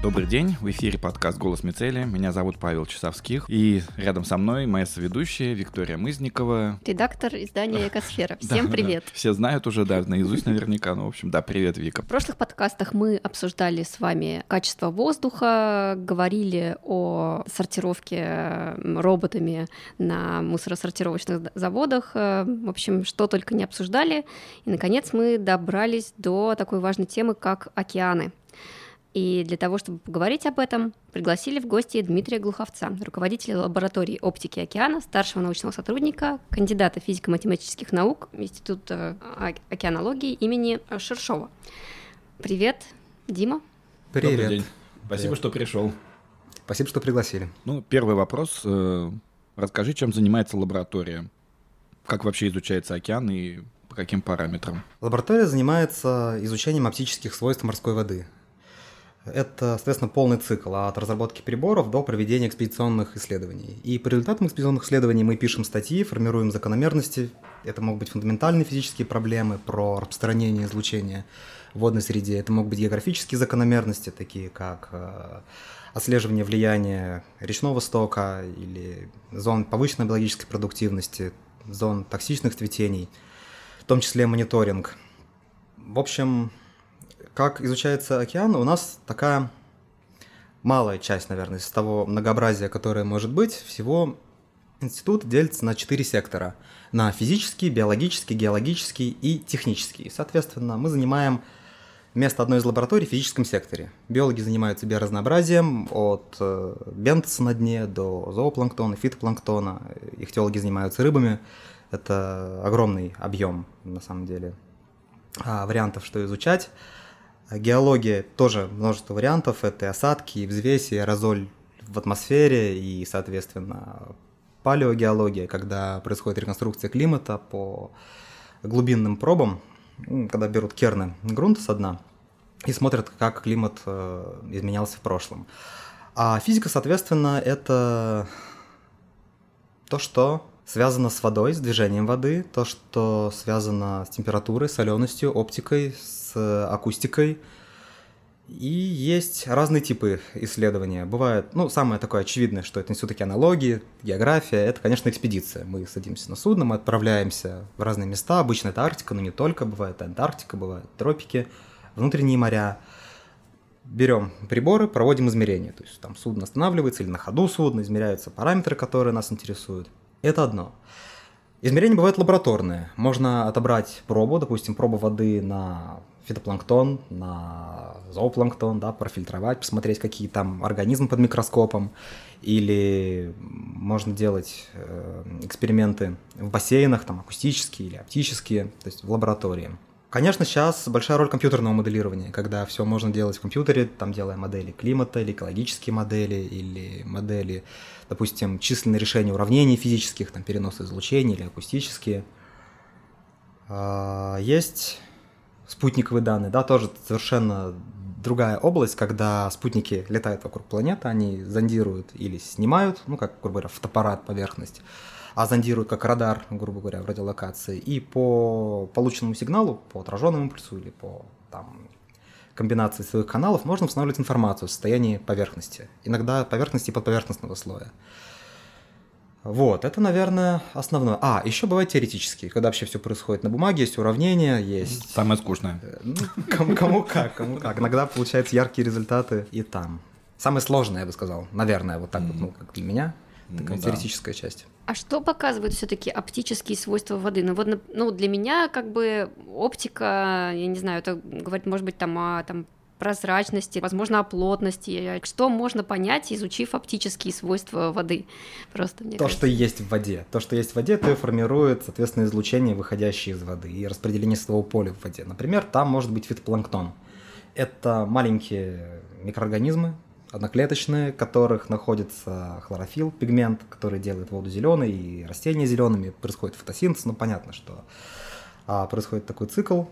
Добрый день, в эфире подкаст «Голос Мицели». Меня зовут Павел Часовских, и рядом со мной моя соведущая Виктория Мызникова. Редактор издания «Экосфера». Всем да, привет. Да. Все знают уже, да, наизусть наверняка. Ну, в общем, да, привет, Вика. В прошлых подкастах мы обсуждали с вами качество воздуха, говорили о сортировке роботами на мусоросортировочных заводах. В общем, что только не обсуждали. И, наконец, мы добрались до такой важной темы, как океаны. И для того, чтобы поговорить об этом, пригласили в гости Дмитрия Глуховца, руководителя лаборатории оптики океана, старшего научного сотрудника, кандидата физико-математических наук Института океанологии имени Шершова. Привет, Дима. Привет. Добрый день. Спасибо, Привет. что пришел. Спасибо, что пригласили. Ну, первый вопрос. Э, расскажи, чем занимается лаборатория? Как вообще изучается океан и по каким параметрам? Лаборатория занимается изучением оптических свойств морской воды. Это, соответственно, полный цикл от разработки приборов до проведения экспедиционных исследований. И по результатам экспедиционных исследований мы пишем статьи, формируем закономерности. Это могут быть фундаментальные физические проблемы про распространение излучения в водной среде. Это могут быть географические закономерности, такие как э, отслеживание влияния речного стока или зон повышенной биологической продуктивности, зон токсичных цветений, в том числе мониторинг. В общем, как изучается океан, у нас такая малая часть, наверное, из того многообразия, которое может быть. Всего институт делится на четыре сектора. На физический, биологический, геологический и технический. Соответственно, мы занимаем место одной из лабораторий в физическом секторе. Биологи занимаются биоразнообразием от э, бентоса на дне до зоопланктона, фитопланктона. Ихтиологи занимаются рыбами. Это огромный объем, на самом деле, а, вариантов, что изучать. Геология тоже множество вариантов. Это осадки, и взвеси, и аэрозоль в атмосфере, и, соответственно, палеогеология, когда происходит реконструкция климата по глубинным пробам, когда берут керны грунта со дна и смотрят, как климат э, изменялся в прошлом. А физика, соответственно, это то, что связано с водой, с движением воды, то, что связано с температурой, соленостью, оптикой, с акустикой. И есть разные типы исследования. Бывает, ну, самое такое очевидное, что это все-таки аналогии, география, это, конечно, экспедиция. Мы садимся на судно, мы отправляемся в разные места, обычно это Арктика, но не только, бывает Антарктика, бывают тропики, внутренние моря. Берем приборы, проводим измерения. То есть там судно останавливается или на ходу судно, измеряются параметры, которые нас интересуют. Это одно. Измерения бывают лабораторные. Можно отобрать пробу, допустим, пробу воды на фитопланктон, на зоопланктон, да, профильтровать, посмотреть, какие там организмы под микроскопом. Или можно делать э, эксперименты в бассейнах, там акустические или оптические, то есть в лаборатории. Конечно, сейчас большая роль компьютерного моделирования, когда все можно делать в компьютере, там делая модели климата, или экологические модели, или модели, допустим, численные решения уравнений физических, там перенос излучения или акустические. А, есть спутниковые данные, да, тоже совершенно другая область, когда спутники летают вокруг планеты, они зондируют или снимают, ну, как, грубо говоря, фотоаппарат поверхность, а зондируют как радар, грубо говоря, в радиолокации, и по полученному сигналу, по отраженному импульсу или по там, комбинации своих каналов можно устанавливать информацию о состоянии поверхности, иногда поверхности и подповерхностного слоя. Вот, это, наверное, основное. А, еще бывает теоретические, когда вообще все происходит на бумаге, есть уравнения, есть... Самое скучное. Э, ну, кому, кому как, кому как. Иногда получаются яркие результаты и там. Самое сложное, я бы сказал, наверное, вот так вот, ну, как для меня. Такая ну, теоретическая да. часть. А что показывают все-таки оптические свойства воды? Ну вот, ну для меня как бы оптика, я не знаю, это говорит, может быть, там о там прозрачности, возможно, о плотности. Что можно понять, изучив оптические свойства воды? Просто мне То, кажется. что есть в воде. То, что есть в воде, то и формирует, соответственно, излучение, выходящее из воды, и распределение своего поля в воде. Например, там может быть фитопланктон. Это маленькие микроорганизмы, одноклеточные, в которых находится хлорофилл, пигмент, который делает воду зеленой и растения зелеными. Происходит фотосинтез, ну понятно, что а, происходит такой цикл.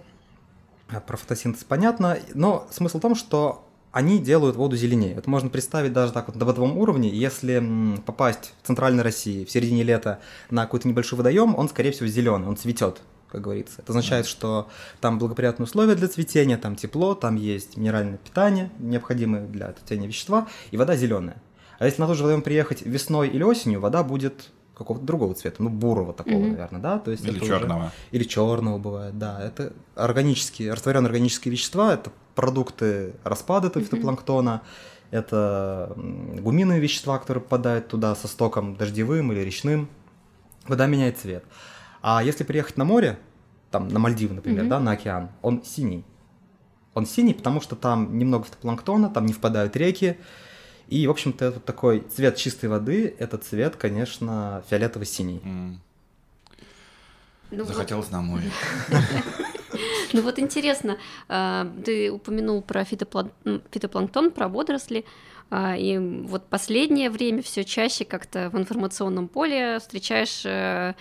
А, про фотосинтез понятно, но смысл в том, что они делают воду зеленее. Это можно представить даже так вот на бытовом уровне. Если попасть в центральной России в середине лета на какой-то небольшой водоем, он, скорее всего, зеленый, он цветет как говорится. Это означает, что там благоприятные условия для цветения, там тепло, там есть минеральное питание, необходимые для цветения вещества, и вода зеленая. А если на тот же водоем приехать весной или осенью, вода будет какого-то другого цвета, ну бурого такого, mm-hmm. наверное, да, то есть или черного, уже... или черного бывает, да, это органические, растворенные органические вещества, это продукты распада этого mm-hmm. фитопланктона, это гуминовые вещества, которые попадают туда со стоком дождевым или речным, вода меняет цвет. А если приехать на море, там на Мальдивы, например, mm-hmm. да, на океан, он синий. Он синий, потому что там немного фитопланктона, там не впадают реки, и, в общем-то, это такой цвет чистой воды, это цвет, конечно, фиолетово-синий. Mm. Ну Захотелось вот... на море. Ну вот интересно, а, ты упомянул про фитопланктон, про водоросли, и вот последнее время все чаще как-то в информационном поле встречаешь э,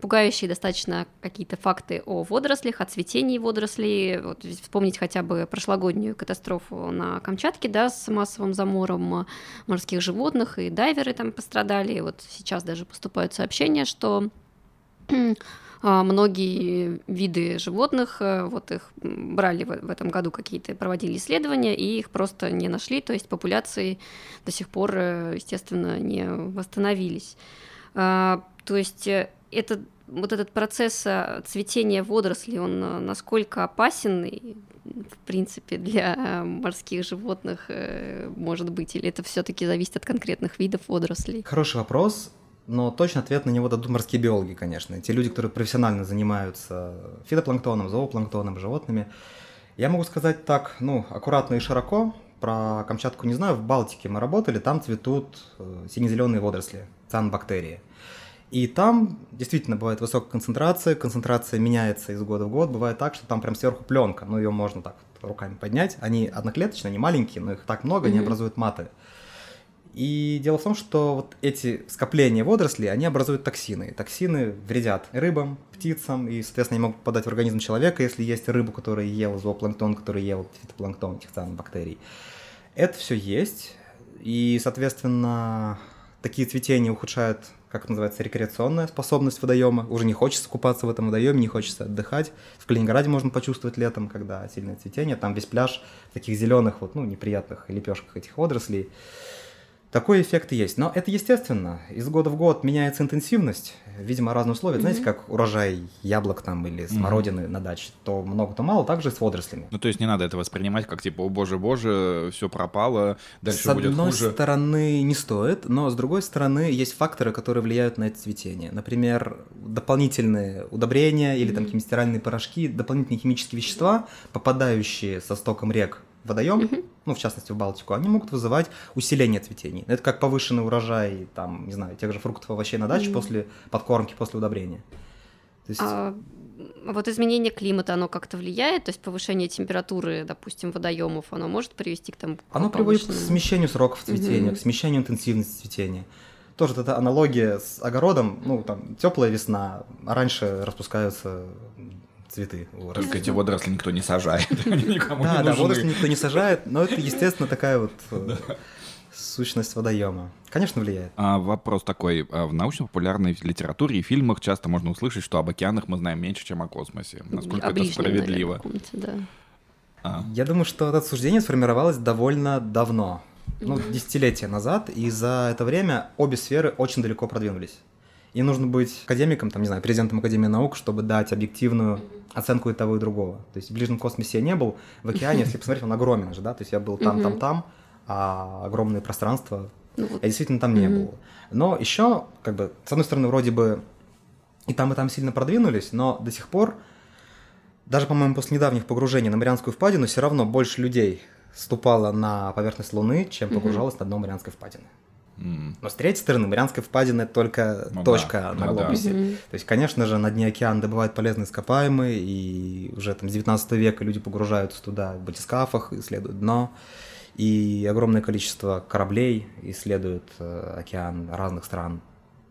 пугающие достаточно какие-то факты о водорослях, о цветении водорослей. Вот вспомнить хотя бы прошлогоднюю катастрофу на Камчатке, да, с массовым замором морских животных, и дайверы там пострадали. И вот сейчас даже поступают сообщения, что а, многие виды животных, э, вот их брали в этом году какие-то, проводили исследования, и их просто не нашли, то есть популяции до сих пор, э, естественно, не восстановились. А, то есть э, это вот этот процесс цветения водорослей, он насколько опасен, в принципе, для морских животных может быть, или это все-таки зависит от конкретных видов водорослей? Хороший вопрос. Но точно ответ на него дадут морские биологи, конечно. Те люди, которые профессионально занимаются фитопланктоном, зоопланктоном, животными. Я могу сказать так, ну, аккуратно и широко. Про Камчатку не знаю. В Балтике мы работали, там цветут сине-зеленые водоросли, цианбактерии. И там действительно бывает высокая концентрация, концентрация меняется из года в год. Бывает так, что там прям сверху пленка, но ее можно так руками поднять. Они одноклеточные, они маленькие, но их так много, mm-hmm. они образуют маты. И дело в том, что вот эти скопления водорослей, они образуют токсины. Токсины вредят рыбам, птицам, и, соответственно, они могут попадать в организм человека, если есть рыбу, которая ела зоопланктон, который ел фитопланктон, этих бактерий. Это все есть, и, соответственно, такие цветения ухудшают как это называется, рекреационная способность водоема. Уже не хочется купаться в этом водоеме, не хочется отдыхать. В Калининграде можно почувствовать летом, когда сильное цветение. Там весь пляж в таких зеленых, вот, ну, неприятных лепешках этих водорослей. Такой эффект и есть. Но это естественно. Из года в год меняется интенсивность. Видимо, разные условия. Mm-hmm. Знаете, как урожай яблок там или смородины mm-hmm. на даче. То много, то мало. Также с водорослями. Ну, то есть не надо это воспринимать как типа, о боже, боже, все пропало, дальше с будет хуже. С одной стороны не стоит, но с другой стороны есть факторы, которые влияют на это цветение. Например, дополнительные удобрения или mm-hmm. там какие-нибудь стиральные порошки, дополнительные химические вещества, попадающие со стоком рек водоем, mm-hmm. ну, в частности, в Балтику, они могут вызывать усиление цветений. Это как повышенный урожай, там, не знаю, тех же фруктов, овощей на даче mm-hmm. после подкормки, после удобрения. То есть... а, вот изменение климата, оно как-то влияет? То есть повышение температуры, допустим, водоемов, оно может привести к тому Оно приводит к смещению сроков цветения, mm-hmm. к смещению интенсивности цветения. Тоже это аналогия с огородом, ну, там, теплая весна, а раньше распускаются цветы. Только эти водоросли никто не сажает. Да, да, водоросли никто не сажает, но это, естественно, такая вот сущность водоема. Конечно, влияет. А, вопрос такой. А в научно-популярной литературе и фильмах часто можно услышать, что об океанах мы знаем меньше, чем о космосе. Насколько это справедливо? Да. А. Я думаю, что это суждение сформировалось довольно давно, ну, десятилетия назад, и за это время обе сферы очень далеко продвинулись. И нужно быть академиком, там, не знаю, президентом Академии наук, чтобы дать объективную оценку и того, и другого. То есть в ближнем космосе я не был, в океане, если посмотреть, он огромен же, да, то есть я был там, там, там, а огромные пространства, ну я действительно там не был. Но еще, как бы, с одной стороны, вроде бы и там, и там сильно продвинулись, но до сих пор, даже, по-моему, после недавних погружений на Марианскую впадину, все равно больше людей ступало на поверхность Луны, чем погружалось на дно Марианской впадины. Но с третьей стороны, Марианская впадина это только ну, точка да, на глобусе. Да. То есть, конечно же, на дне океана добывают полезные ископаемые, и уже там с 19 века люди погружаются туда в батискафах, исследуют дно, и огромное количество кораблей исследуют э, океан разных стран.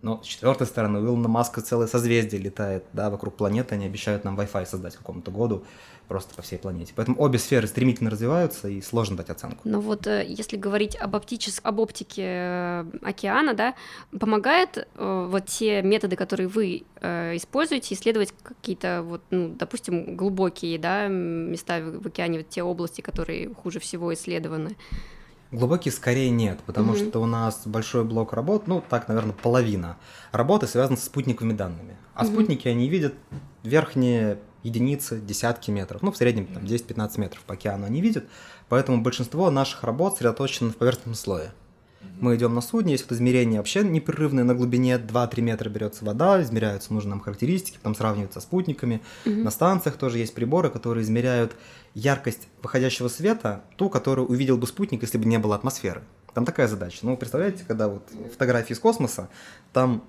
Но с четвертой стороны, у Илона Маска целое созвездие летает, да, вокруг планеты, они обещают нам Wi-Fi создать к какому-то году просто по всей планете. Поэтому обе сферы стремительно развиваются, и сложно дать оценку. Но вот э, если говорить об, оптическом, об оптике э, океана, да, помогает э, вот те методы, которые вы используете, исследовать какие-то, вот, ну, допустим, глубокие да, места в океане, вот те области, которые хуже всего исследованы? Глубокий скорее нет, потому mm-hmm. что у нас большой блок работ, ну так, наверное, половина работы связана с спутниковыми данными. А mm-hmm. спутники, они видят верхние единицы, десятки метров, ну в среднем там 10-15 метров по океану они видят, поэтому большинство наших работ сосредоточено в поверхностном слое. Мы идем на судне, есть вот измерение вообще непрерывное на глубине 2-3 метра берется вода, измеряются нужные нам характеристики, потом сравниваются с спутниками. Mm-hmm. На станциях тоже есть приборы, которые измеряют яркость выходящего света, ту, которую увидел бы спутник, если бы не было атмосферы. Там такая задача. Ну, представляете, когда вот фотографии из космоса, там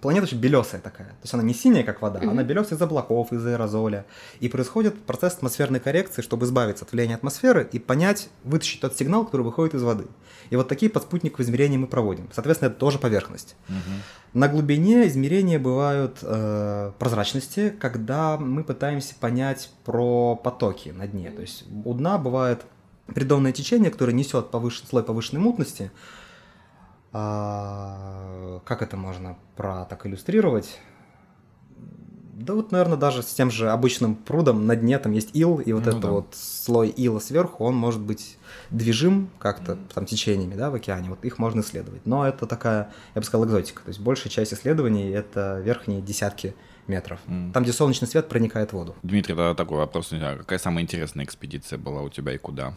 планета очень белесая такая. То есть она не синяя, как вода, mm-hmm. она белесая из облаков, из аэрозоля. И происходит процесс атмосферной коррекции, чтобы избавиться от влияния атмосферы и понять, вытащить тот сигнал, который выходит из воды. И вот такие подспутниковые измерения мы проводим. Соответственно, это тоже поверхность. Mm-hmm. На глубине измерения бывают э, прозрачности, когда мы пытаемся понять про потоки на дне. То есть у дна бывает придонное течение, которое несет повыш... слой повышенной мутности, а, как это можно про так иллюстрировать? Да вот, наверное, даже с тем же обычным прудом на дне там есть ил, и вот ну, этот да. вот слой ила сверху, он может быть движим как-то там течениями, да, в океане, вот их можно исследовать. Но это такая, я бы сказал, экзотика. То есть большая часть исследований — это верхние десятки метров. Mm. Там, где солнечный свет проникает в воду. Дмитрий, тогда такой вопрос. Какая самая интересная экспедиция была у тебя и куда?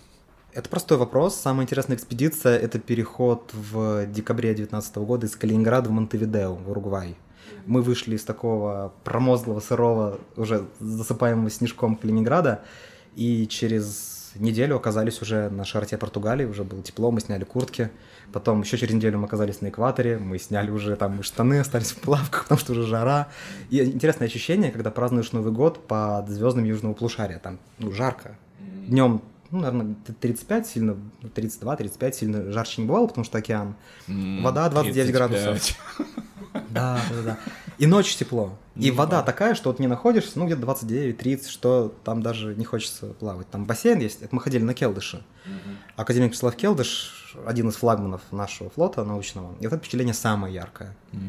Это простой вопрос. Самая интересная экспедиция – это переход в декабре 2019 года из Калининграда в Монтевидео, в Уругвай. Мы вышли из такого промозглого, сырого, уже засыпаемого снежком Калининграда, и через неделю оказались уже на широте Португалии, уже было тепло, мы сняли куртки. Потом еще через неделю мы оказались на экваторе, мы сняли уже там штаны, остались в плавках, потому что уже жара. И интересное ощущение, когда празднуешь Новый год под звездами Южного полушария, там ну, жарко. Днем ну, наверное, 35 сильно, 32-35 сильно жарче не бывало, потому что океан. Вода 29 35. градусов. Да, да, да. И ночь тепло. И ну, вода да. такая, что вот не находишься, ну, где-то 29-30, что там даже не хочется плавать. Там бассейн есть, это мы ходили на Келдыше. Угу. Академик Вячеслав Келдыш, один из флагманов нашего флота научного, и вот это впечатление самое яркое. Угу.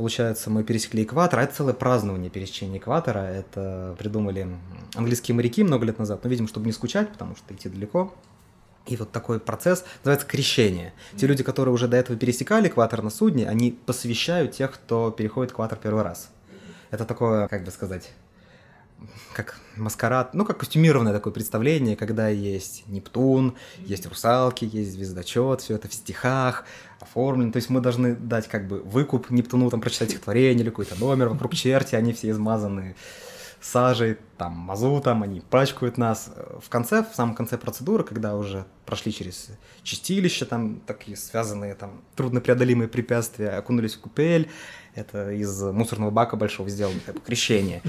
Получается, мы пересекли экватор, а это целое празднование пересечения экватора. Это придумали английские моряки много лет назад, но, видимо, чтобы не скучать, потому что идти далеко. И вот такой процесс называется крещение. Те люди, которые уже до этого пересекали экватор на судне, они посвящают тех, кто переходит экватор первый раз. Это такое, как бы сказать, как маскарад, ну, как костюмированное такое представление, когда есть Нептун, есть русалки, есть звездочет, все это в стихах оформлено. То есть мы должны дать как бы выкуп Нептуну, там, прочитать стихотворение или какой-то номер, вокруг черти, они все измазаны сажей, там, мазутом, они пачкают нас. В конце, в самом конце процедуры, когда уже прошли через чистилище, там, такие связанные, там, труднопреодолимые препятствия, окунулись в купель, это из мусорного бака большого сделано, как крещение.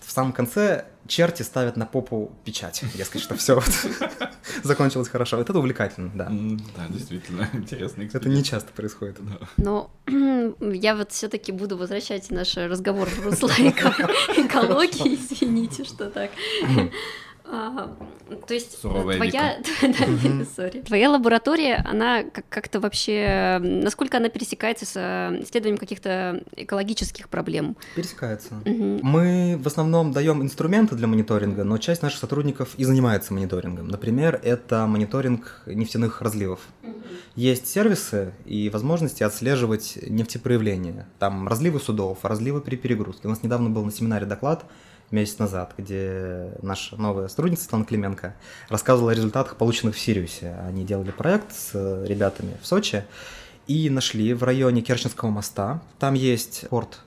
В самом конце черти ставят на попу печать, дескать, что все вот закончилось хорошо. Вот это увлекательно, да. Да, действительно, интересно. Это не часто происходит. Но я вот все-таки буду возвращать наш разговор в русло экологии, извините, что так. А, то есть Суровая твоя, sorry, твоя лаборатория, она как-то вообще, насколько она пересекается с э, исследованием каких-то экологических проблем? Пересекается. Угу. Мы в основном даем инструменты для мониторинга, но часть наших сотрудников и занимается мониторингом. Например, это мониторинг нефтяных разливов. Угу. Есть сервисы и возможности отслеживать нефтепроявления. Там разливы судов, разливы при перегрузке. У нас недавно был на семинаре доклад месяц назад, где наша новая сотрудница Светлана Клименко рассказывала о результатах, полученных в Сириусе. Они делали проект с ребятами в Сочи и нашли в районе Керченского моста. Там есть порт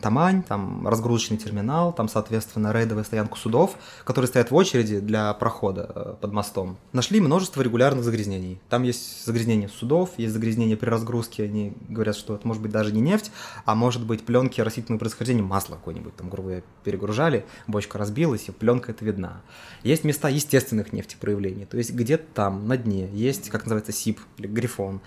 Тамань, там разгрузочный терминал, там, соответственно, рейдовая стоянка судов, которые стоят в очереди для прохода э, под мостом. Нашли множество регулярных загрязнений. Там есть загрязнение судов, есть загрязнение при разгрузке. Они говорят, что это может быть даже не нефть, а может быть пленки растительного происхождения, масло какое-нибудь, там, грубо перегружали, бочка разбилась, и пленка это видна. Есть места естественных нефтепроявлений, то есть где-то там, на дне, есть, как называется, СИП или грифон,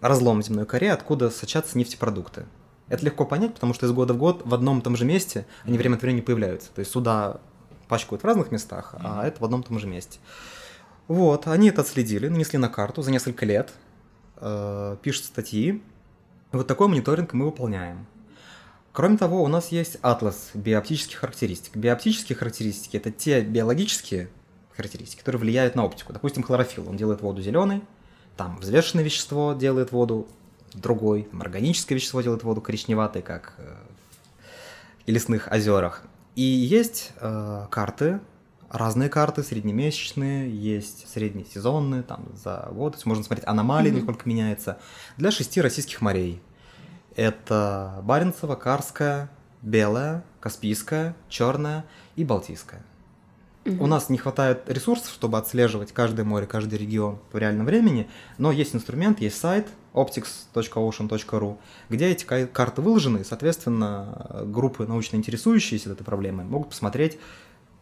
разлом в земной коре, откуда сочатся нефтепродукты. Это легко понять, потому что из года в год в одном и том же месте они время от времени появляются. То есть суда пачкают в разных местах, а это в одном и том же месте. Вот, они это отследили, нанесли на карту за несколько лет, э, пишут статьи. Вот такой мониторинг мы выполняем. Кроме того, у нас есть атлас биоптических характеристик. Биоптические характеристики – это те биологические характеристики, которые влияют на оптику. Допустим, хлорофилл, он делает воду зеленой, там взвешенное вещество делает воду другой, органическое вещество делает воду коричневатой, как э, в лесных озерах. И есть э, карты, разные карты, среднемесячные, есть среднесезонные, там, за год, то есть можно смотреть аномалии, mm-hmm. насколько меняется, для шести российских морей. Это Баренцево, Карская, Белая, Каспийская, Черная и Балтийская. Угу. У нас не хватает ресурсов, чтобы отслеживать каждое море, каждый регион в реальном времени, но есть инструмент, есть сайт optics.ocean.ru, где эти карты выложены, и, соответственно, группы научно интересующиеся этой проблемой могут посмотреть,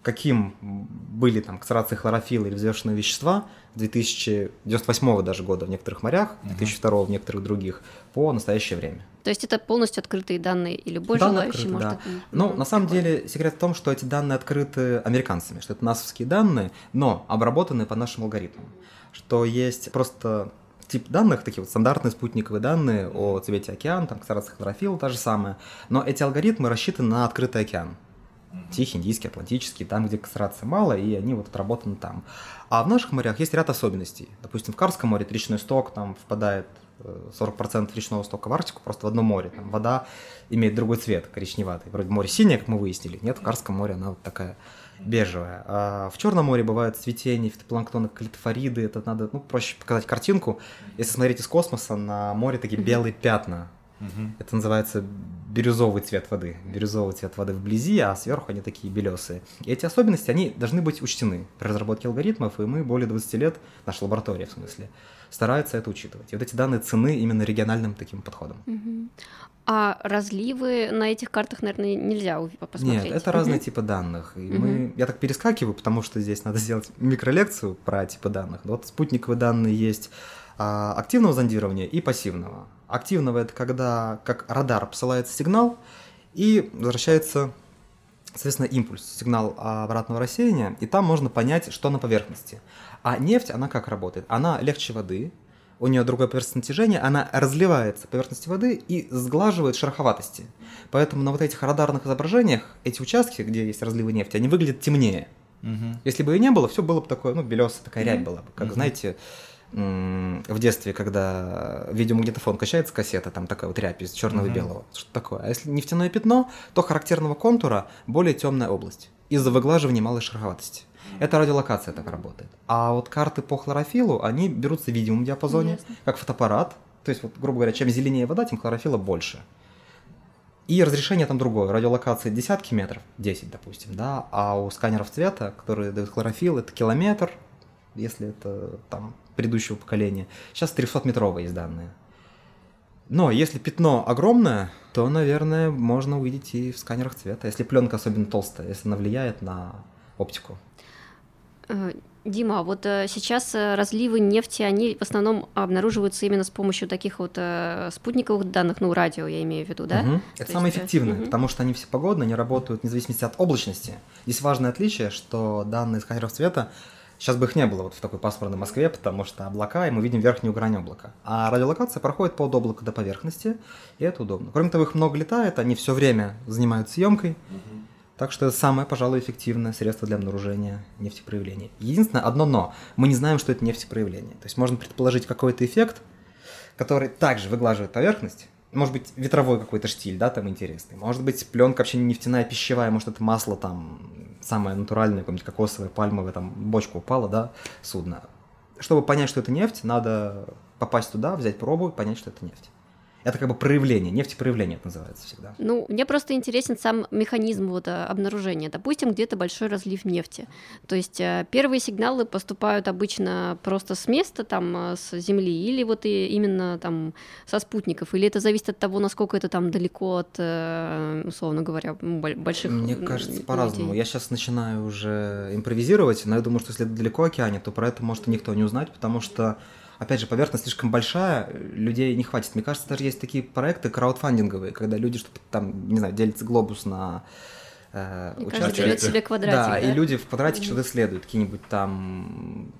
каким были там концентрации хлорофилла или взвешенные вещества 2098 даже года в некоторых морях, 2002 в некоторых других, по настоящее время. То есть это полностью открытые данные, и любой данные желающий открыты, может... Да. Это... Ну, на самом деле, секрет в том, что эти данные открыты американцами, что это насовские данные, но обработаны по нашим алгоритмам. Что есть просто тип данных, такие вот стандартные спутниковые данные о цвете океана, там, концентрация хлорофилла та же самая, но эти алгоритмы рассчитаны на открытый океан. Тихий, Индийский, Атлантический, там, где концентрация мало, и они вот отработаны там. А в наших морях есть ряд особенностей. Допустим, в Карском море речной сток там впадает 40% э, речного стока в Арктику просто в одном море. Там вода имеет другой цвет, коричневатый. Вроде море синее, как мы выяснили. Нет, в Карском море она вот такая бежевая. А в Черном море бывает цветение фитопланктона, калитофориды. Это надо, ну, проще показать картинку. Если смотреть из космоса, на море такие белые пятна Угу. Это называется бирюзовый цвет воды. Бирюзовый цвет воды вблизи, а сверху они такие белесые. И эти особенности, они должны быть учтены при разработке алгоритмов, и мы более 20 лет, наша лаборатория в смысле, старается это учитывать. И вот эти данные цены именно региональным таким подходом. Угу. А разливы на этих картах, наверное, нельзя посмотреть? Нет, это разные типы данных. И угу. мы... Я так перескакиваю, потому что здесь надо сделать микролекцию про типы данных. Вот спутниковые данные есть а, активного зондирования и пассивного. Активного это когда как радар посылает сигнал и возвращается, соответственно, импульс, сигнал обратного рассеяния, и там можно понять, что на поверхности. А нефть, она как работает? Она легче воды, у нее другое поверхностное натяжение, она разливается по поверхности воды и сглаживает шероховатости. Поэтому на вот этих радарных изображениях эти участки, где есть разливы нефти, они выглядят темнее. Угу. Если бы и не было, все было бы такое, ну, белесая такая рябь была бы, как, угу. знаете, в детстве, когда видеомагнитофон качается кассета, там такая вот рябь из черного mm-hmm. и белого, что такое. А если нефтяное пятно, то характерного контура более темная область из-за выглаживания малой шероховатости. Это радиолокация так работает. А вот карты по хлорофилу, они берутся в видимом диапазоне, Ясно. как фотоаппарат. То есть, вот, грубо говоря, чем зеленее вода, тем хлорофила больше. И разрешение там другое. Радиолокация десятки метров, 10, допустим, да, а у сканеров цвета, которые дают хлорофил, это километр, если это там предыдущего поколения. Сейчас 300-метровые есть данные. Но если пятно огромное, то, наверное, можно увидеть и в сканерах цвета, если пленка особенно толстая, если она влияет на оптику. Э, Дима, а вот э, сейчас э, разливы нефти, они в основном обнаруживаются именно с помощью таких вот спутниковых данных, ну, радио я имею в виду, да? Угу. Это самое есть... эффективное, угу. потому что они все погодные, они работают вне зависимости от облачности. Здесь важное отличие, что данные сканеров цвета Сейчас бы их не было вот в такой пасмурной Москве, потому что облака, и мы видим верхнюю грань облака. А радиолокация проходит под облако до поверхности, и это удобно. Кроме того, их много летает, они все время занимают съемкой. Угу. Так что это самое, пожалуй, эффективное средство для обнаружения нефтепроявления. Единственное, одно но. Мы не знаем, что это нефтепроявление. То есть можно предположить какой-то эффект, который также выглаживает поверхность, может быть, ветровой какой-то штиль, да, там интересный. Может быть, пленка вообще не нефтяная, пищевая, может, это масло там самое натуральное, какое-нибудь кокосовое, пальмовое, там бочка упала, да, судно. Чтобы понять, что это нефть, надо попасть туда, взять пробу понять, что это нефть. Это как бы проявление, нефтепроявление это называется всегда. Ну, мне просто интересен сам механизм вот э, обнаружения. Допустим, где-то большой разлив нефти. То есть э, первые сигналы поступают обычно просто с места, там, э, с Земли, или вот и именно там со спутников, или это зависит от того, насколько это там далеко от, условно говоря, больших Мне кажется, по-разному. Я сейчас начинаю уже импровизировать, но я думаю, что если это далеко океане, то про это может и никто не узнать, потому что опять же, поверхность слишком большая, людей не хватит. Мне кажется, даже есть такие проекты краудфандинговые, когда люди что-то там, не знаю, делится глобус на э, берет себе квадратик, да, да, и люди в квадрате mm-hmm. что-то исследуют, какие-нибудь там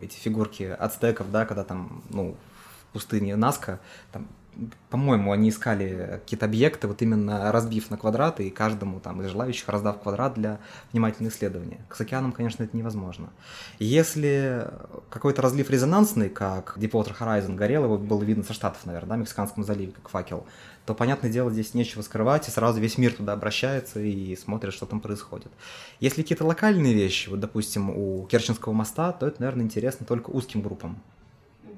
эти фигурки ацтеков, да, когда там, ну, в пустыне Наска, там по-моему, они искали какие-то объекты, вот именно разбив на квадраты и каждому там из желающих раздав квадрат для внимательного исследования. С океаном, конечно, это невозможно. Если какой-то разлив резонансный, как Deepwater Horizon горел, его было видно со Штатов, наверное, да, Мексиканском заливе, как факел, то, понятное дело, здесь нечего скрывать, и сразу весь мир туда обращается и смотрит, что там происходит. Если какие-то локальные вещи, вот, допустим, у Керченского моста, то это, наверное, интересно только узким группам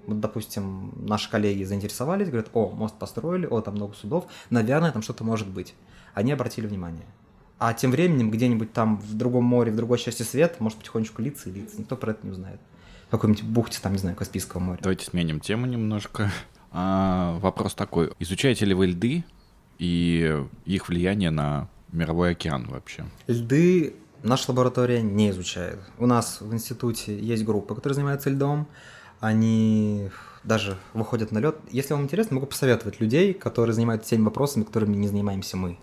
вот, допустим, наши коллеги заинтересовались, говорят, о, мост построили, о, там много судов, наверное, там что-то может быть. Они обратили внимание. А тем временем где-нибудь там в другом море, в другой части света, может потихонечку литься и литься. Никто про это не узнает. В какой-нибудь бухте, там, не знаю, Каспийского моря. Давайте сменим тему немножко. А, вопрос такой. Изучаете ли вы льды и их влияние на мировой океан вообще? Льды наша лаборатория не изучает. У нас в институте есть группа, которая занимается льдом они даже выходят на лед. Если вам интересно, могу посоветовать людей, которые занимаются теми вопросами, которыми не занимаемся мы.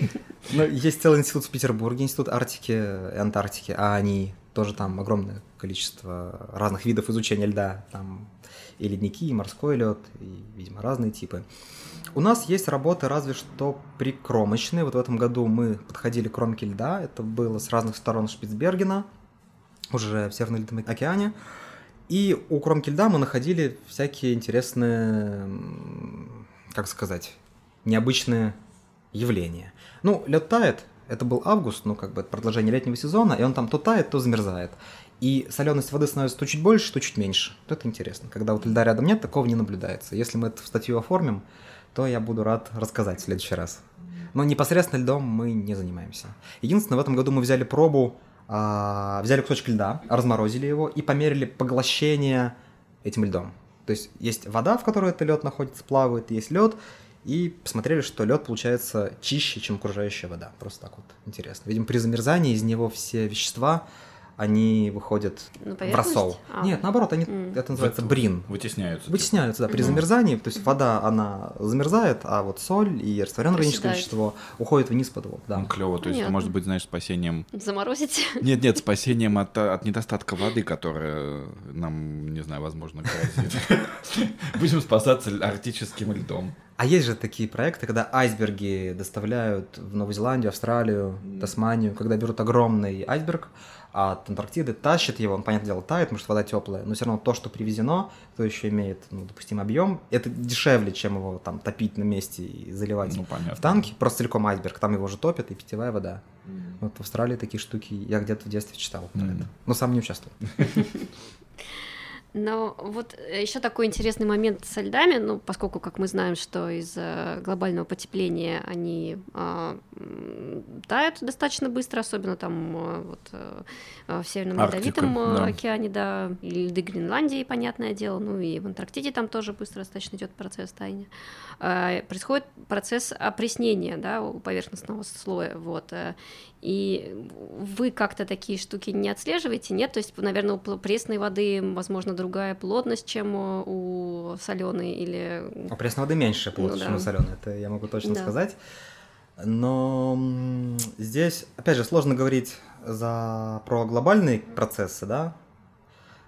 Но есть целый институт в Петербурге, институт Арктики и Антарктики, а они тоже там огромное количество разных видов изучения льда. Там и ледники, и морской лед, и, видимо, разные типы. У нас есть работы разве что прикромочные. Вот в этом году мы подходили к кромке льда. Это было с разных сторон Шпицбергена, уже в Северном Ледовом океане. И у кромки льда мы находили всякие интересные, как сказать, необычные явления. Ну, лед тает, это был август, ну, как бы это продолжение летнего сезона, и он там то тает, то замерзает. И соленость воды становится то чуть больше, то чуть меньше. Вот это интересно. Когда вот льда рядом нет, такого не наблюдается. Если мы это в статью оформим, то я буду рад рассказать в следующий раз. Но непосредственно льдом мы не занимаемся. Единственное, в этом году мы взяли пробу а, взяли кусочек льда, разморозили его и померили поглощение этим льдом. То есть есть вода, в которой этот лед находится, плавает, есть лед, и посмотрели, что лед получается чище, чем окружающая вода. Просто так вот интересно. Видимо, при замерзании из него все вещества они выходят в рассол. А. Нет, наоборот, они, mm. это называется брин. Вытесняются. Вытесняются, да, при mm. замерзании. То есть вода, она замерзает, а вот соль и растворенное органическое вещество уходит вниз под воду. Да. Ну, клево, то есть это может быть, знаешь, спасением... Заморозить? Нет, нет, спасением от, от недостатка воды, которая нам, не знаю, возможно, грозит. Будем спасаться арктическим льдом. А есть же такие проекты, когда айсберги доставляют в Новую Зеландию, Австралию, Тасманию, когда берут огромный айсберг, а от Антарктиды тащит его, он, понятное дело, тает, потому что вода теплая, но все равно то, что привезено, то еще имеет, ну, допустим, объем, это дешевле, чем его там топить на месте и заливать ну, в танки, просто целиком айсберг, там его же топят, и питьевая вода. Mm. Вот в Австралии такие штуки я где-то в детстве читал про mm. это, но сам не участвовал. Но вот э, еще такой интересный момент со льдами, ну, поскольку, как мы знаем, что из-за глобального потепления они э, тают достаточно быстро, особенно там э, вот, э, в Северном Арктика, Ледовитом да. океане, да, и льды Гренландии, понятное дело, ну и в Антарктиде там тоже быстро достаточно идет процесс таяния. Э, происходит процесс опреснения, да, у поверхностного слоя, вот, э, и вы как-то такие штуки не отслеживаете, нет? То есть, наверное, у пресной воды, возможно, другая плотность, чем у соленой или... У пресной воды меньше плотность, ну, да. чем у соленой, это я могу точно да. сказать. Но здесь, опять же, сложно говорить за, про глобальные процессы, да.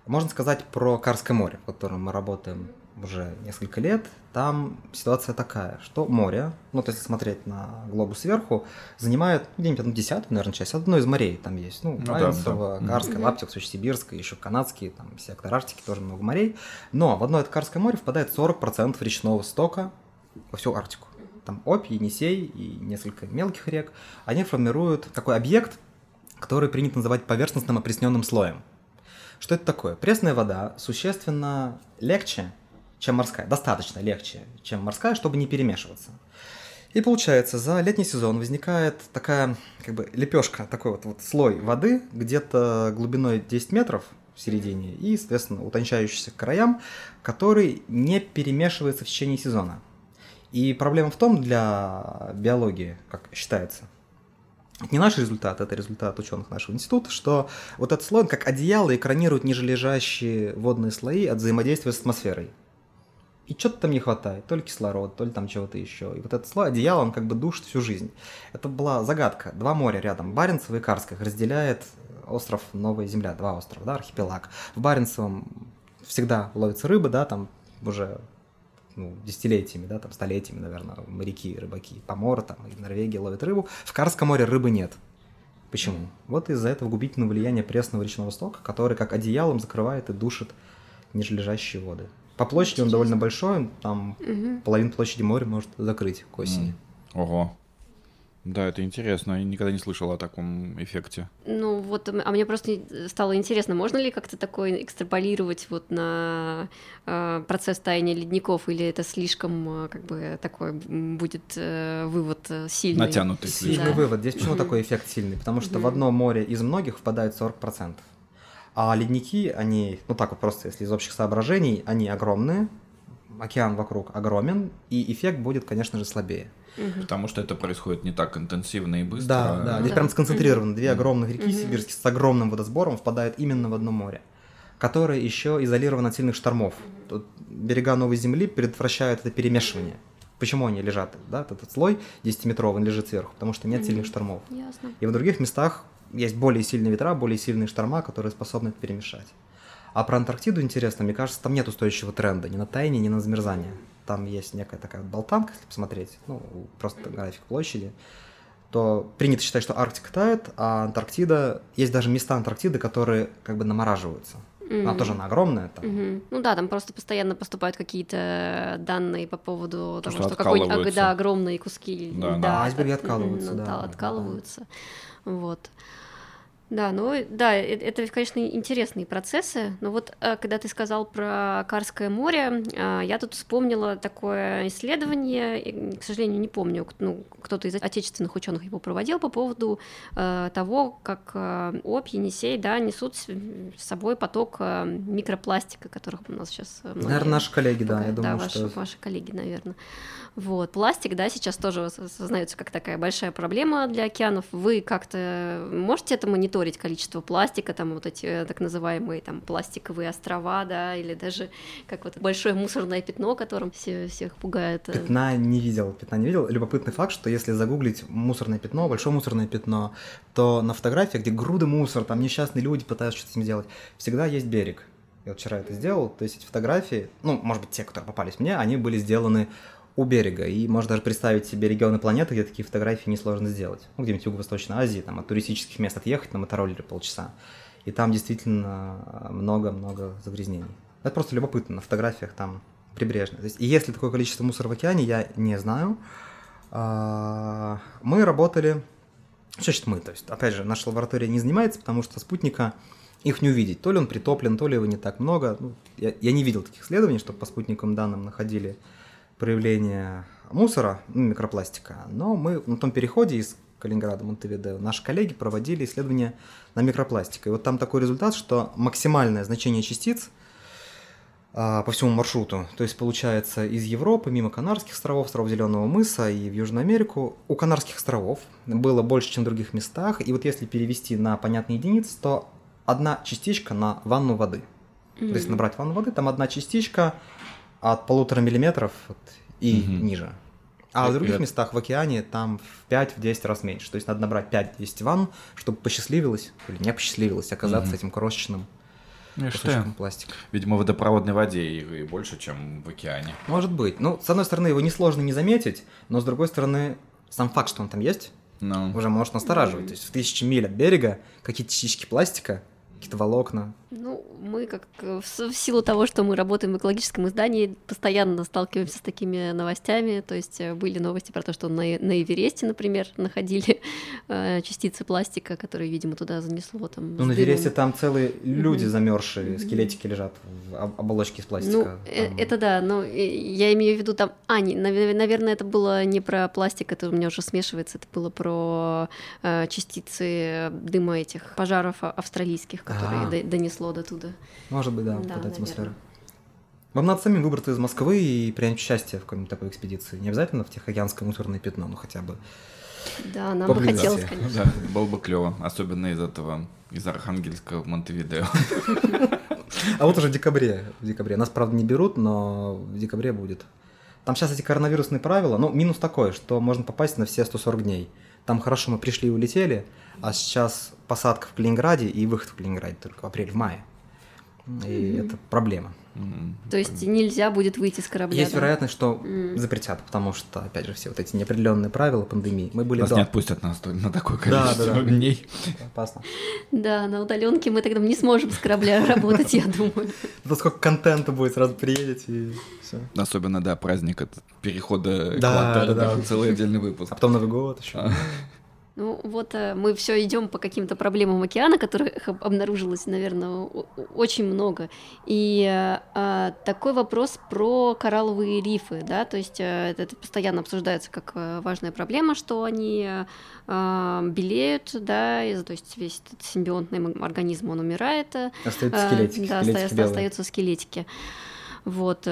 Можно сказать про Карское море, в котором мы работаем уже несколько лет, там ситуация такая, что море, ну, то есть смотреть на глобус сверху, занимает ну, где-нибудь одну десятую, наверное, часть, одно из морей там есть, ну, ну Баренцево, да, да. Карское, mm-hmm. Лаптев, Сибирское, еще канадские, там, сектор Арктики, тоже много морей, но в одно это Карское море впадает 40% речного стока во всю Арктику. Там Обь, Енисей и несколько мелких рек, они формируют такой объект, который принято называть поверхностным опресненным слоем. Что это такое? Пресная вода существенно легче, чем морская. Достаточно легче, чем морская, чтобы не перемешиваться. И получается, за летний сезон возникает такая как бы лепешка, такой вот, вот слой воды, где-то глубиной 10 метров в середине и, соответственно, утончающийся к краям, который не перемешивается в течение сезона. И проблема в том для биологии, как считается, не наш результат, это результат ученых нашего института, что вот этот слой, как одеяло, экранирует нижележащие водные слои от взаимодействия с атмосферой. И что-то там не хватает, то ли кислород, то ли там чего-то еще. И вот этот слой одеяла, он как бы душит всю жизнь. Это была загадка. Два моря рядом, Баренцево и Карское, разделяет остров Новая Земля, два острова, да, архипелаг. В Баренцевом всегда ловится рыба, да, там уже ну, десятилетиями, да, там столетиями, наверное, моряки, рыбаки, поморы там, и в Норвегии ловят рыбу. В Карском море рыбы нет. Почему? Вот из-за этого губительного влияния пресного речного стока, который как одеялом закрывает и душит нижележащие воды. По площади он довольно большой, там угу. половину площади моря может закрыть к осени. Ого. Да, это интересно. Я никогда не слышал о таком эффекте. Ну вот, а мне просто стало интересно, можно ли как-то такое экстраполировать вот на э, процесс таяния ледников, или это слишком э, как бы такой будет э, вывод э, сильный? Натянутый. Сильный да. вывод. Здесь почему такой эффект сильный? Потому что в одно море из многих впадает 40%. А ледники, они, ну так вот просто, если из общих соображений, они огромные, океан вокруг огромен, и эффект будет, конечно же, слабее. Потому что это происходит не так интенсивно и быстро. Да, да, здесь да. прям сконцентрировано. Две огромных реки угу. сибирские с огромным водосбором впадают именно в одно море, которое еще изолировано от сильных штормов. Тут берега Новой Земли предотвращают это перемешивание. Почему они лежат? Да, этот слой 10-метровый лежит сверху, потому что нет сильных штормов. Ясно. И в других местах есть более сильные ветра, более сильные шторма, которые способны это перемешать. А про Антарктиду интересно, мне кажется, там нет устойчивого тренда ни на таяние, ни на замерзание там есть некая такая болтанка, если посмотреть, ну, просто график площади, то принято считать, что Арктика тает, а Антарктида... Есть даже места Антарктиды, которые как бы намораживаются. Mm-hmm. Она тоже она огромная. Там. Mm-hmm. Ну да, там просто постоянно поступают какие-то данные по поводу То, того, что, что какой-нибудь да, огромные куски да, да, да. айсберги откалываются. Да, да, откалываются. Да. Вот. Да, ну да, э, это, конечно, интересные процессы. Но вот э, когда ты сказал про Карское море, э, я тут вспомнила такое исследование, к сожалению, не помню, ну, кто-то из отечественных ученых его проводил по поводу того, как Обь, Енисей, да, несут с собой поток микропластика, которых у нас сейчас. Наверное, наши коллеги, да, я думаю, да, что... ваши коллеги, наверное. Вот. Пластик, да, сейчас тоже осознается как такая большая проблема для океанов. Вы как-то можете это мониторить, количество пластика, там вот эти э, так называемые там пластиковые острова, да, или даже как вот большое мусорное пятно, которым все, всех пугает. Э? Пятна не видел, пятна не видел. Любопытный факт, что если загуглить мусорное пятно, большое мусорное пятно, то на фотографиях, где груды мусора, там несчастные люди пытаются что-то с ним делать, всегда есть берег. Я вчера это сделал, то есть эти фотографии, ну, может быть, те, которые попались мне, они были сделаны у берега. И можно даже представить себе регионы планеты, где такие фотографии несложно сделать. Ну, где-нибудь в Юго-Восточной Азии, там от туристических мест отъехать на мотороллере полчаса. И там действительно много-много загрязнений. Это просто любопытно, на фотографиях там прибрежно. То есть, и если такое количество мусора в океане, я не знаю. А, мы работали... Что значит мы? То есть, опять же, наша лаборатория не занимается, потому что спутника их не увидеть. То ли он притоплен, то ли его не так много. Ну, я, я не видел таких исследований, чтобы по спутниковым данным находили проявление мусора, ну, микропластика, но мы на том переходе из Калининграда, Монтевидео, наши коллеги проводили исследования на микропластик. И вот там такой результат, что максимальное значение частиц а, по всему маршруту, то есть получается из Европы, мимо Канарских островов, островов Зеленого мыса и в Южную Америку, у Канарских островов было больше, чем в других местах. И вот если перевести на понятные единицы, то одна частичка на ванну воды. Mm-hmm. То есть набрать ванну воды, там одна частичка от полутора миллиметров и угу. ниже. А в других местах в океане там в 5-10 раз меньше. То есть надо набрать 5-10 ванн, чтобы посчастливилось или не посчастливилось оказаться угу. этим крошечным ну, кусочком пластика. Видимо, в водопроводной воде и больше, чем в океане. Может быть. Ну, с одной стороны, его несложно не заметить, но с другой стороны, сам факт, что он там есть, no. Ну. уже может настораживать. То есть в тысячи миль от берега какие-то частички пластика какие-то волокна. Ну, мы как в силу того, что мы работаем в экологическом издании, постоянно сталкиваемся с такими новостями. То есть э, были новости про то, что на, на Эвересте, например, находили э, частицы пластика, которые, видимо, туда занесло. Там, ну, на Эвересте там целые люди mm-hmm. замерзшие, скелетики лежат в оболочке из пластика. Ну, э, там... это да, но я имею в виду там... А, не, наверное, это было не про пластик, это у меня уже смешивается, это было про э, частицы дыма этих пожаров австралийских, которые донесло до туда. Может быть, да, да вот атмосфера. Вам надо самим выбраться из Москвы и принять участие в какой-нибудь такой экспедиции. Не обязательно в Тихоокеанское мусорное пятно, но хотя бы Да, нам бы хотелось, конечно. Да, было бы клево, особенно из этого, из Архангельска в Монтевидео. А вот уже в декабре, в декабре. Нас, правда, не берут, но в декабре будет. Там сейчас эти коронавирусные правила, ну, минус такой, что можно попасть на все 140 дней. Там хорошо мы пришли и улетели, а сейчас посадка в Калининграде и выход в Калининграде только в апреле, И это проблема. М. То есть нельзя будет выйти с корабля. Есть да? вероятность, что М. запретят, потому что, опять же, все вот эти неопределенные правила пандемии. Мы были Нас до. не отпустят на, сто- на такое Да, количество да, да. дней. Опасно. Да, на удаленке мы тогда не сможем с корабля работать, я думаю. Тут сколько контента будет, сразу приедете и все. Особенно, да, праздник перехода Да, да, да. целый отдельный выпуск. А потом Новый год еще. Ну вот э, мы все идем по каким-то проблемам океана, которых об- обнаружилось, наверное, очень много. И э, а, такой вопрос про коралловые рифы, да, то есть э, это постоянно обсуждается как важная проблема, что они а, белеют, да, и, то есть весь этот симбионтный организм он умирает, Остаются а, скелетики, Да, скелетики оста- белые. остаются скелетики. Вот.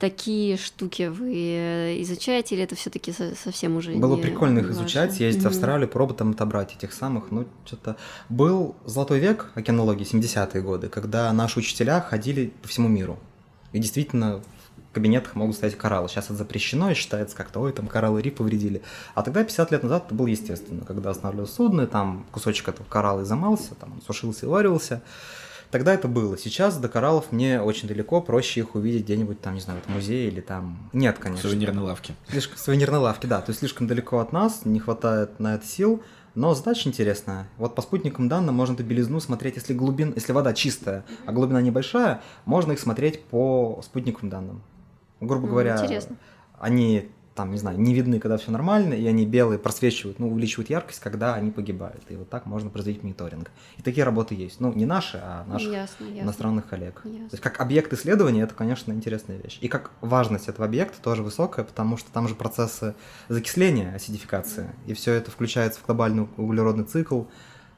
Такие штуки вы изучаете, или это все-таки совсем уже Было не прикольно их важно? изучать, съездить в Мгм. Австралию, пробовать там отобрать этих самых, ну, что-то... Был золотой век океанологии, 70-е годы, когда наши учителя ходили по всему миру. И действительно в кабинетах могут стоять кораллы. Сейчас это запрещено и считается как-то, ой, там кораллы риф повредили. А тогда, 50 лет назад, это было естественно. Когда останавливалось судно, и там кусочек этого коралла изымался, там он сушился и варивался. Тогда это было. Сейчас до кораллов мне очень далеко, проще их увидеть где-нибудь там, не знаю, в музее или там... Нет, В конечно. сувенирной лавке. Слишком сувенирной лавки, да. То есть слишком далеко от нас, не хватает на это сил. Но задача интересная. Вот по спутникам данным можно эту белизну смотреть, если глубин, если вода чистая, а глубина небольшая, можно их смотреть по спутниковым данным. Грубо говоря, интересно. они там, не знаю, не видны, когда все нормально, и они белые просвечивают, ну, увеличивают яркость, когда они погибают. И вот так можно производить мониторинг. И такие работы есть. Ну, не наши, а наших Ясно, ясно. иностранных коллег. Ясно. То есть как объект исследования это, конечно, интересная вещь. И как важность этого объекта тоже высокая, потому что там же процессы закисления, асидификации, и все это включается в глобальный углеродный цикл.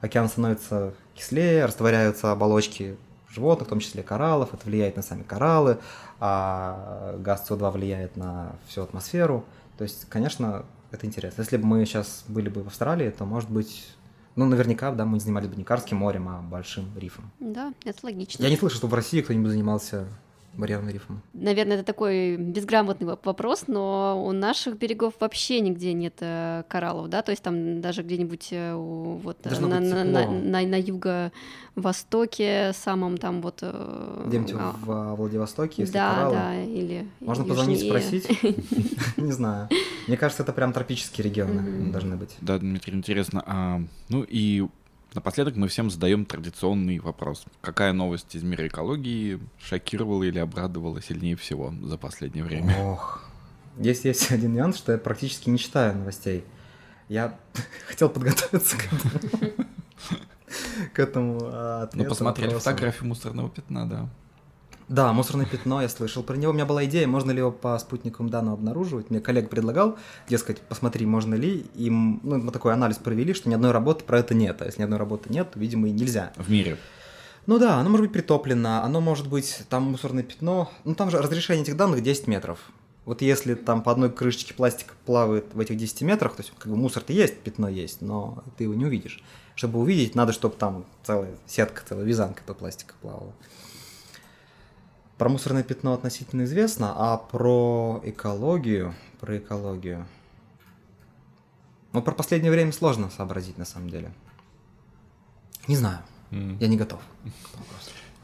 Океан становится кислее, растворяются оболочки животных, в том числе кораллов, это влияет на сами кораллы, а газ СО2 влияет на всю атмосферу. То есть, конечно, это интересно. Если бы мы сейчас были бы в Австралии, то, может быть, ну, наверняка, да, мы занимались бы не Карским морем, а большим рифом. Да, это логично. Я не слышу, что в России кто-нибудь занимался барьерным рифом. Наверное, это такой безграмотный воп- вопрос, но у наших берегов вообще нигде нет э, кораллов, да, то есть там даже где-нибудь э, вот э, Должно на, на, на, на- на юго-востоке, самом там вот... э, Где-нибудь а, в а, Владивостоке, если да, кораллы. да, или Можно позвонить, южнее. спросить. Не знаю. Мне кажется, это прям тропические регионы должны быть. Да, Дмитрий, интересно. А, ну и напоследок мы всем задаем традиционный вопрос. Какая новость из мира экологии шокировала или обрадовала сильнее всего за последнее время? Ох. Есть, есть один нюанс, что я практически не читаю новостей. Я хотел подготовиться к этому. К этому а, Ну, посмотрели фотографию мусорного пятна, да. Да, мусорное пятно, я слышал про него. У меня была идея, можно ли его по спутниковым данным обнаруживать. Мне коллег предлагал, дескать, посмотри, можно ли. И ну, мы такой анализ провели, что ни одной работы про это нет. А если ни одной работы нет, то, видимо, и нельзя. В мире. Ну да, оно может быть притоплено, оно может быть, там мусорное пятно. Ну там же разрешение этих данных 10 метров. Вот если там по одной крышечке пластика плавает в этих 10 метрах, то есть как бы мусор-то есть, пятно есть, но ты его не увидишь. Чтобы увидеть, надо, чтобы там целая сетка, целая вязанка этого пластика плавала. Про мусорное пятно относительно известно, а про экологию, про экологию... Ну, про последнее время сложно сообразить, на самом деле. Не знаю, М, я не готов.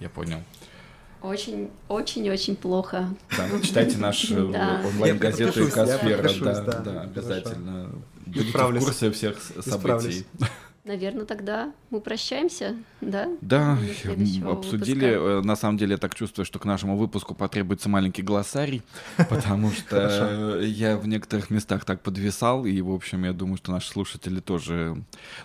Я понял. Очень, очень, очень плохо. Да, читайте наш э, онлайн-газету «Экосфера». Да, да, обязательно. Будете в курсе всех событий. Наверное, тогда мы прощаемся, да? Да, обсудили. выпуска. Э, На самом деле, я так чувствую, что к нашему выпуску потребуется маленький глоссарий, потому что э, я в некоторых местах так подвисал, и, в общем, я думаю, что наши слушатели тоже...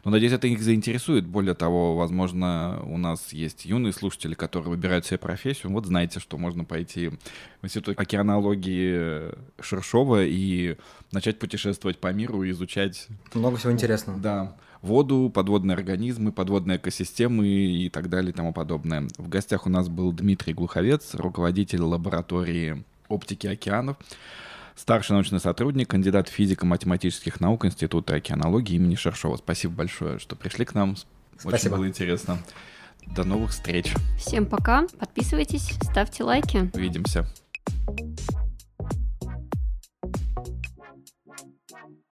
Ну, надеюсь, это их заинтересует. Более того, возможно, у нас есть юные слушатели, которые выбирают себе профессию. Вот знаете, что можно пойти в Институт океанологии Шершова и начать путешествовать по миру и изучать Много всего интересного. да, воду, подводные организмы, подводные экосистемы и так далее и тому подобное. В гостях у нас был Дмитрий Глуховец, руководитель лаборатории оптики океанов. старший научный сотрудник, кандидат физико-математических наук Института океанологии имени Шершова. Спасибо большое, что пришли к нам. Спасибо. Очень было интересно. До новых встреч. Всем пока. Подписывайтесь, ставьте лайки. Увидимся. thank you